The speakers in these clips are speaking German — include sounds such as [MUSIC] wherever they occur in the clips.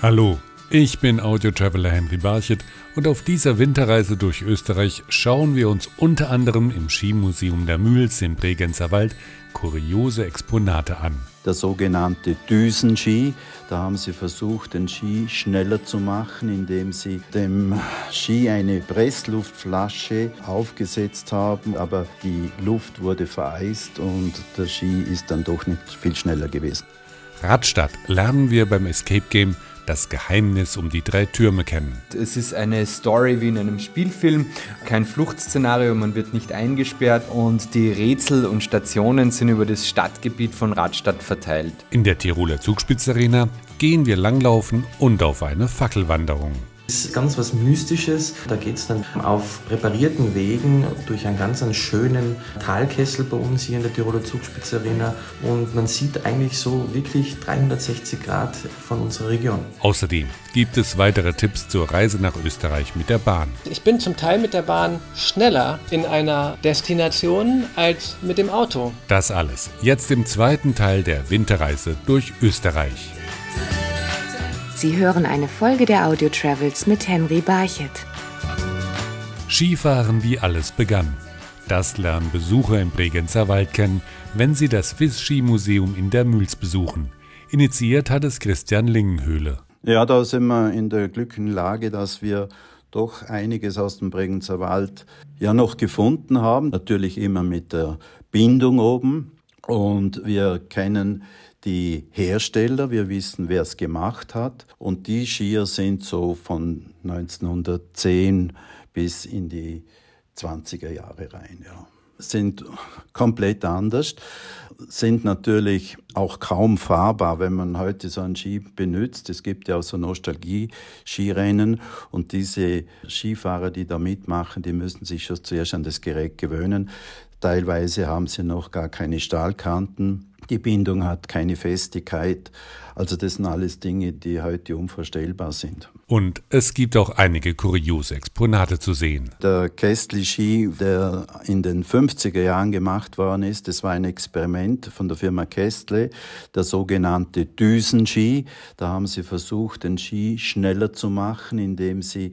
Hallo, ich bin Audio-Traveler Henry Barchet und auf dieser Winterreise durch Österreich schauen wir uns unter anderem im Skimuseum der Mühls im Bregenzer Wald kuriose Exponate an. Der sogenannte Düsenski, da haben sie versucht, den Ski schneller zu machen, indem sie dem Ski eine Pressluftflasche aufgesetzt haben, aber die Luft wurde vereist und der Ski ist dann doch nicht viel schneller gewesen. Radstadt lernen wir beim Escape Game das Geheimnis um die drei Türme kennen. Es ist eine Story wie in einem Spielfilm, kein Fluchtszenario, man wird nicht eingesperrt und die Rätsel und Stationen sind über das Stadtgebiet von Radstadt verteilt. In der Tiroler Zugspitzarena gehen wir langlaufen und auf eine Fackelwanderung. Das ist ganz was Mystisches. Da geht es dann auf präparierten Wegen durch einen ganz einen schönen Talkessel bei uns hier in der Tiroler Zugspitzarena und man sieht eigentlich so wirklich 360 Grad von unserer Region. Außerdem gibt es weitere Tipps zur Reise nach Österreich mit der Bahn. Ich bin zum Teil mit der Bahn schneller in einer Destination als mit dem Auto. Das alles jetzt im zweiten Teil der Winterreise durch Österreich. Sie hören eine Folge der Audio Travels mit Henry Barchet. Skifahren wie alles begann. Das lernen Besucher im Bregenzer Wald kennen, wenn sie das FIS-Skimuseum in der Mühls besuchen. Initiiert hat es Christian Lingenhöhle. Ja, da sind wir in der glücklichen Lage, dass wir doch einiges aus dem Bregenzer Wald ja noch gefunden haben. Natürlich immer mit der Bindung oben. Und wir kennen die Hersteller, wir wissen, wer es gemacht hat. Und die Skier sind so von 1910 bis in die 20er Jahre rein, ja. Sind komplett anders, sind natürlich auch kaum fahrbar, wenn man heute so einen Ski benutzt. Es gibt ja auch so Nostalgie-Skirennen und diese Skifahrer, die da mitmachen, die müssen sich schon zuerst an das Gerät gewöhnen. Teilweise haben sie noch gar keine Stahlkanten die Bindung hat keine Festigkeit. Also das sind alles Dinge, die heute unvorstellbar sind. Und es gibt auch einige kuriose Exponate zu sehen. Der Kästli-Ski, der in den 50er Jahren gemacht worden ist, das war ein Experiment von der Firma Kästle, der sogenannte Düsenski. Da haben sie versucht, den Ski schneller zu machen, indem sie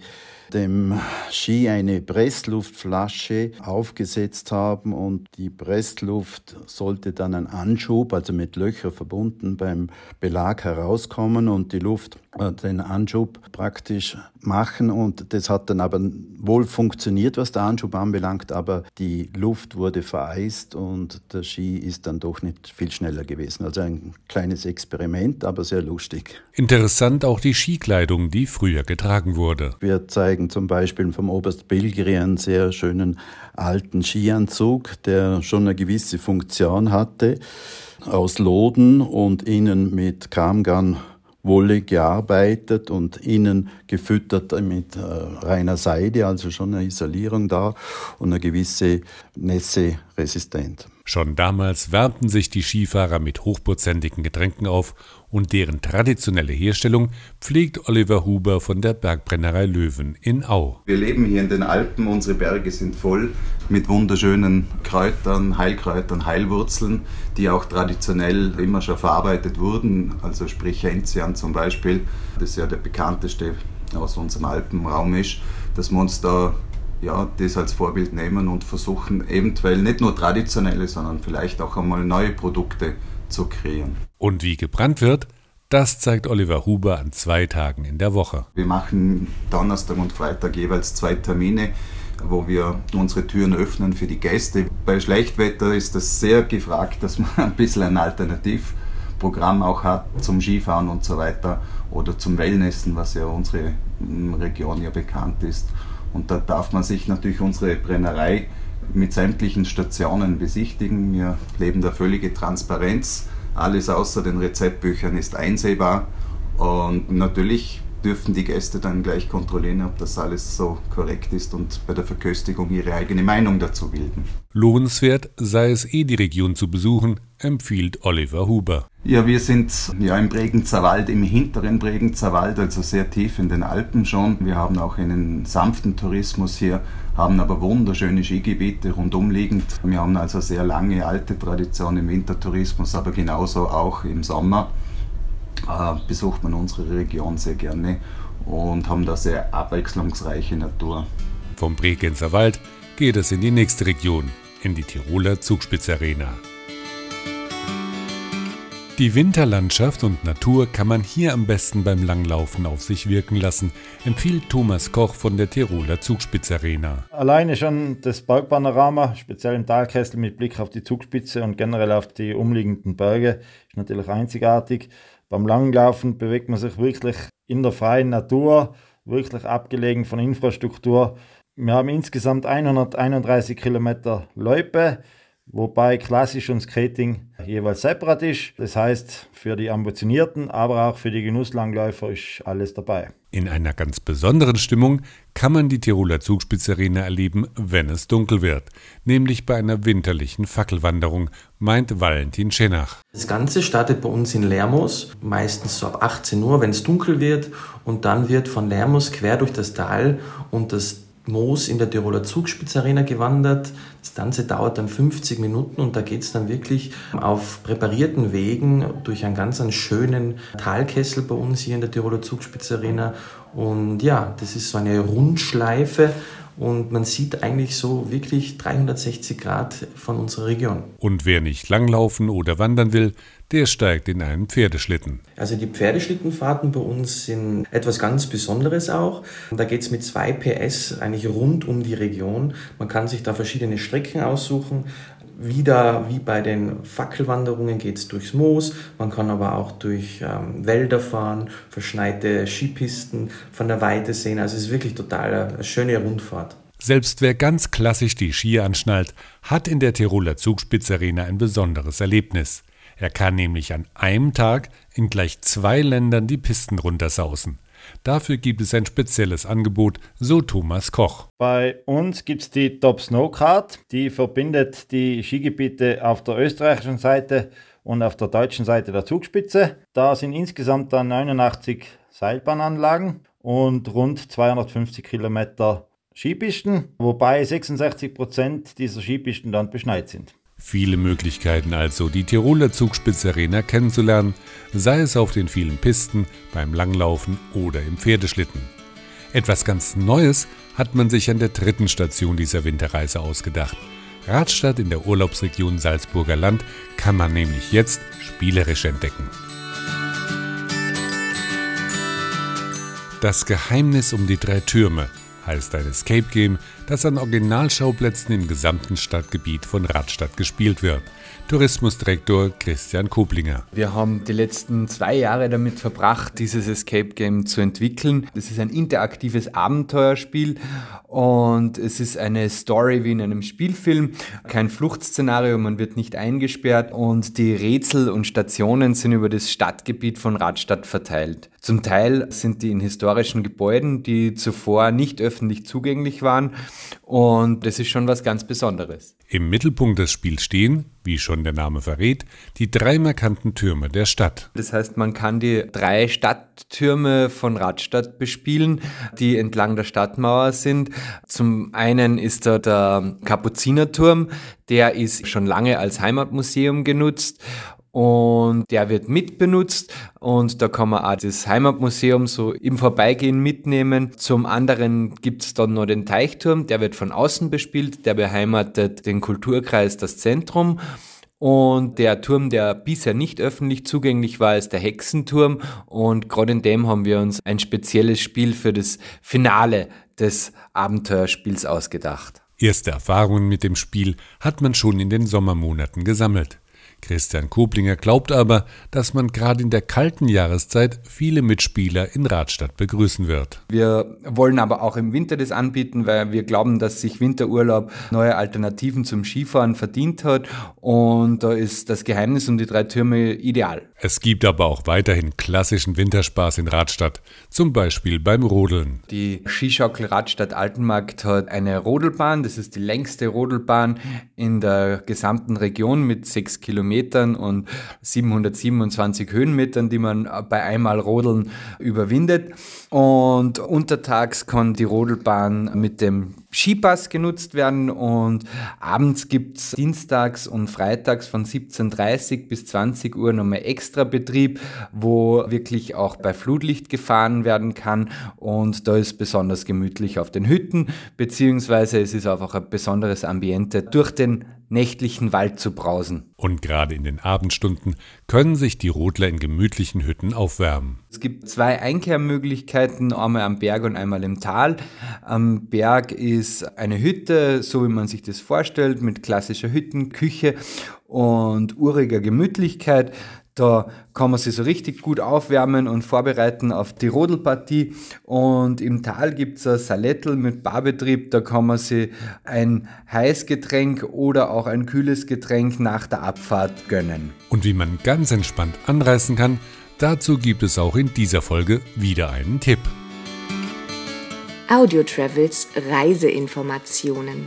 dem Ski eine Pressluftflasche aufgesetzt haben und die Pressluft sollte dann ein Anschub, also mit Löcher verbunden, beim Belag herauskommen und die Luft äh, den Anschub praktisch machen und das hat dann aber wohl funktioniert, was der Anschub anbelangt, aber die Luft wurde vereist und der Ski ist dann doch nicht viel schneller gewesen. Also ein kleines Experiment, aber sehr lustig. Interessant auch die Skikleidung, die früher getragen wurde. Wir zeigen zum Beispiel vom Oberst Bilgeri einen sehr schönen alten Skianzug, der schon eine gewisse Funktion hatte, aus Loden und innen mit Kamgarn Wolle gearbeitet und innen gefüttert mit äh, reiner Seide, also schon eine Isolierung da und eine gewisse Nässeresistenz. Schon damals wärmten sich die Skifahrer mit hochprozentigen Getränken auf und deren traditionelle Herstellung pflegt Oliver Huber von der Bergbrennerei Löwen in Au. Wir leben hier in den Alpen, unsere Berge sind voll mit wunderschönen Kräutern, Heilkräutern, Heilwurzeln, die auch traditionell immer schon verarbeitet wurden, also sprich Enzian zum Beispiel, das ja der bekannteste aus unserem Alpenraum ist, dass wir uns da ja, das als Vorbild nehmen und versuchen, eventuell nicht nur traditionelle, sondern vielleicht auch einmal neue Produkte zu kreieren. Und wie gebrannt wird, das zeigt Oliver Huber an zwei Tagen in der Woche. Wir machen Donnerstag und Freitag jeweils zwei Termine, wo wir unsere Türen öffnen für die Gäste. Bei Schlechtwetter ist das sehr gefragt, dass man [LAUGHS] ein bisschen ein Alternativprogramm auch hat zum Skifahren und so weiter oder zum Wellnessen, was ja unsere Region ja bekannt ist. Und da darf man sich natürlich unsere Brennerei mit sämtlichen Stationen besichtigen. Wir leben da völlige Transparenz. Alles außer den Rezeptbüchern ist einsehbar. Und natürlich dürfen die Gäste dann gleich kontrollieren, ob das alles so korrekt ist und bei der Verköstigung ihre eigene Meinung dazu bilden. Lohnenswert sei es eh die Region zu besuchen, empfiehlt Oliver Huber. Ja, wir sind ja im Bregenzer Wald, im hinteren Bregenzer Wald, also sehr tief in den Alpen schon. Wir haben auch einen sanften Tourismus hier, haben aber wunderschöne Skigebiete rundum liegend. Wir haben also sehr lange alte Tradition im Wintertourismus, aber genauso auch im Sommer. äh, besucht man unsere Region sehr gerne und haben da sehr abwechslungsreiche Natur. Vom Bregenzer Wald geht es in die nächste Region, in die Tiroler Zugspitzarena. Die Winterlandschaft und Natur kann man hier am besten beim Langlaufen auf sich wirken lassen, empfiehlt Thomas Koch von der Tiroler Zugspitzarena. Alleine schon das Bergpanorama, speziell im Talkessel mit Blick auf die Zugspitze und generell auf die umliegenden Berge, ist natürlich einzigartig. Beim Langlaufen bewegt man sich wirklich in der freien Natur, wirklich abgelegen von Infrastruktur. Wir haben insgesamt 131 Kilometer Loipe wobei klassisch und Skating jeweils separat ist. Das heißt, für die Ambitionierten, aber auch für die Genusslangläufer ist alles dabei. In einer ganz besonderen Stimmung kann man die Tiroler Zugspitzarena erleben, wenn es dunkel wird, nämlich bei einer winterlichen Fackelwanderung, meint Valentin Schenach. Das Ganze startet bei uns in Lermos, meistens so ab 18 Uhr, wenn es dunkel wird, und dann wird von Lermos quer durch das Tal und das Moos in der Tiroler Zugspitzarena gewandert. Das Ganze dauert dann 50 Minuten und da geht es dann wirklich auf präparierten Wegen durch einen ganz einen schönen Talkessel bei uns hier in der Tiroler Zugspitzarena. Und ja, das ist so eine Rundschleife und man sieht eigentlich so wirklich 360 Grad von unserer Region. Und wer nicht langlaufen oder wandern will, der steigt in einen Pferdeschlitten. Also die Pferdeschlittenfahrten bei uns sind etwas ganz Besonderes auch. Da geht es mit 2 PS eigentlich rund um die Region. Man kann sich da verschiedene Strecken aussuchen. Wieder wie bei den Fackelwanderungen geht es durchs Moos, man kann aber auch durch ähm, Wälder fahren, verschneite Skipisten von der Weite sehen. Also es ist wirklich total eine schöne Rundfahrt. Selbst wer ganz klassisch die Skier anschnallt, hat in der Tiroler Zugspitzarena ein besonderes Erlebnis. Er kann nämlich an einem Tag in gleich zwei Ländern die Pisten runtersausen. Dafür gibt es ein spezielles Angebot, so Thomas Koch. Bei uns gibt es die Top Snow Card, die verbindet die Skigebiete auf der österreichischen Seite und auf der deutschen Seite der Zugspitze. Da sind insgesamt dann 89 Seilbahnanlagen und rund 250 Kilometer Skipisten, wobei 66 Prozent dieser Skipisten dann beschneit sind. Viele Möglichkeiten also, die Tiroler Zugspitzarena kennenzulernen, sei es auf den vielen Pisten, beim Langlaufen oder im Pferdeschlitten. Etwas ganz Neues hat man sich an der dritten Station dieser Winterreise ausgedacht. Radstadt in der Urlaubsregion Salzburger Land kann man nämlich jetzt spielerisch entdecken. Das Geheimnis um die drei Türme heißt ein Escape Game, das an Originalschauplätzen im gesamten Stadtgebiet von Radstadt gespielt wird. Tourismusdirektor Christian Koblinger. Wir haben die letzten zwei Jahre damit verbracht, dieses Escape Game zu entwickeln. Das ist ein interaktives Abenteuerspiel und es ist eine Story wie in einem Spielfilm, kein Fluchtszenario, man wird nicht eingesperrt und die Rätsel und Stationen sind über das Stadtgebiet von Radstadt verteilt. Zum Teil sind die in historischen Gebäuden, die zuvor nicht öffentlich zugänglich waren und das ist schon was ganz Besonderes. Im Mittelpunkt des Spiels stehen, wie schon der Name verrät, die drei markanten Türme der Stadt. Das heißt, man kann die drei Stadttürme von Radstadt bespielen, die entlang der Stadtmauer sind. Zum einen ist da der Kapuzinerturm, der ist schon lange als Heimatmuseum genutzt und der wird mitbenutzt und da kann man auch das Heimatmuseum so im Vorbeigehen mitnehmen. Zum anderen gibt es dann noch den Teichturm, der wird von außen bespielt, der beheimatet den Kulturkreis das Zentrum. Und der Turm, der bisher nicht öffentlich zugänglich war, ist der Hexenturm. Und gerade in dem haben wir uns ein spezielles Spiel für das Finale des Abenteuerspiels ausgedacht. Erste Erfahrungen mit dem Spiel hat man schon in den Sommermonaten gesammelt. Christian Koblinger glaubt aber, dass man gerade in der kalten Jahreszeit viele Mitspieler in Radstadt begrüßen wird. Wir wollen aber auch im Winter das anbieten, weil wir glauben, dass sich Winterurlaub neue Alternativen zum Skifahren verdient hat und da ist das Geheimnis um die drei Türme ideal. Es gibt aber auch weiterhin klassischen Winterspaß in Radstadt, zum Beispiel beim Rodeln. Die Skischaukel Radstadt Altenmarkt hat eine Rodelbahn, das ist die längste Rodelbahn in der gesamten Region mit sechs Kilometern Metern und 727 Höhenmetern, die man bei einmal Rodeln überwindet. Und untertags kann die Rodelbahn mit dem Skipass genutzt werden und abends gibt es dienstags und freitags von 17.30 bis 20 Uhr nochmal extra Betrieb, wo wirklich auch bei Flutlicht gefahren werden kann und da ist besonders gemütlich auf den Hütten, beziehungsweise es ist einfach ein besonderes Ambiente durch den nächtlichen Wald zu brausen. Und gerade in den Abendstunden können sich die Rodler in gemütlichen Hütten aufwärmen. Es gibt zwei Einkehrmöglichkeiten, einmal am Berg und einmal im Tal. Am Berg ist eine Hütte, so wie man sich das vorstellt, mit klassischer Hüttenküche und uriger Gemütlichkeit. Da kann man sich so richtig gut aufwärmen und vorbereiten auf die Rodelpartie. Und im Tal gibt es ein Salettel mit Barbetrieb. Da kann man sich ein Heißgetränk oder auch ein kühles Getränk nach der Abfahrt gönnen. Und wie man ganz entspannt anreißen kann, dazu gibt es auch in dieser Folge wieder einen Tipp. Audio Travels Reiseinformationen.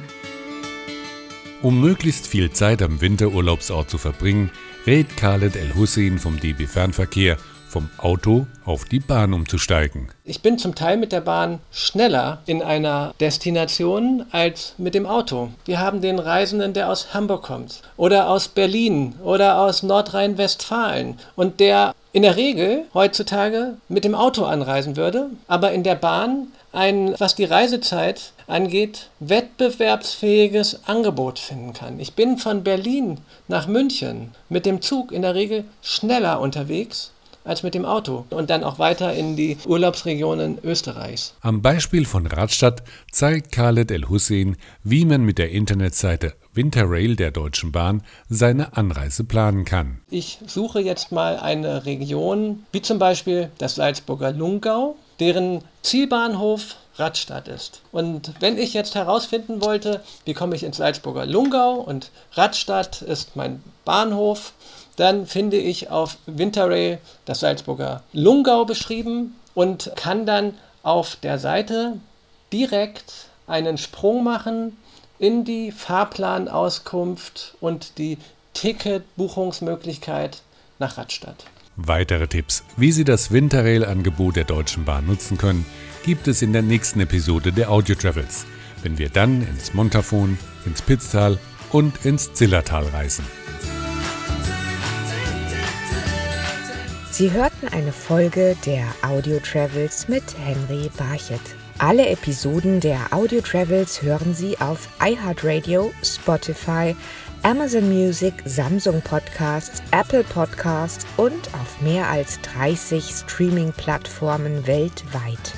Um möglichst viel Zeit am Winterurlaubsort zu verbringen, rät Khaled El Hussein vom DB Fernverkehr, vom Auto auf die Bahn umzusteigen. Ich bin zum Teil mit der Bahn schneller in einer Destination als mit dem Auto. Wir haben den Reisenden, der aus Hamburg kommt oder aus Berlin oder aus Nordrhein-Westfalen und der in der Regel heutzutage mit dem Auto anreisen würde, aber in der Bahn ein, was die Reisezeit angeht, wettbewerbsfähiges Angebot finden kann. Ich bin von Berlin nach München mit dem Zug in der Regel schneller unterwegs als mit dem Auto und dann auch weiter in die Urlaubsregionen Österreichs. Am Beispiel von Radstadt zeigt Khaled El Hussein, wie man mit der Internetseite Winterrail der Deutschen Bahn seine Anreise planen kann. Ich suche jetzt mal eine Region, wie zum Beispiel das Salzburger Lungau, deren Zielbahnhof Radstadt ist. Und wenn ich jetzt herausfinden wollte, wie komme ich ins Salzburger Lungau und Radstadt ist mein Bahnhof, dann finde ich auf Winterrail das Salzburger Lungau beschrieben und kann dann auf der Seite direkt einen Sprung machen in die Fahrplanauskunft und die Ticketbuchungsmöglichkeit nach Radstadt. Weitere Tipps, wie Sie das Winterrail-Angebot der Deutschen Bahn nutzen können, gibt es in der nächsten Episode der Audio Travels, wenn wir dann ins Montafon, ins Pitztal und ins Zillertal reisen. Sie hörten eine Folge der Audio Travels mit Henry Barchet. Alle Episoden der Audio Travels hören Sie auf iHeartRadio, Spotify, Amazon Music, Samsung Podcasts, Apple Podcasts und auf mehr als 30 Streaming-Plattformen weltweit.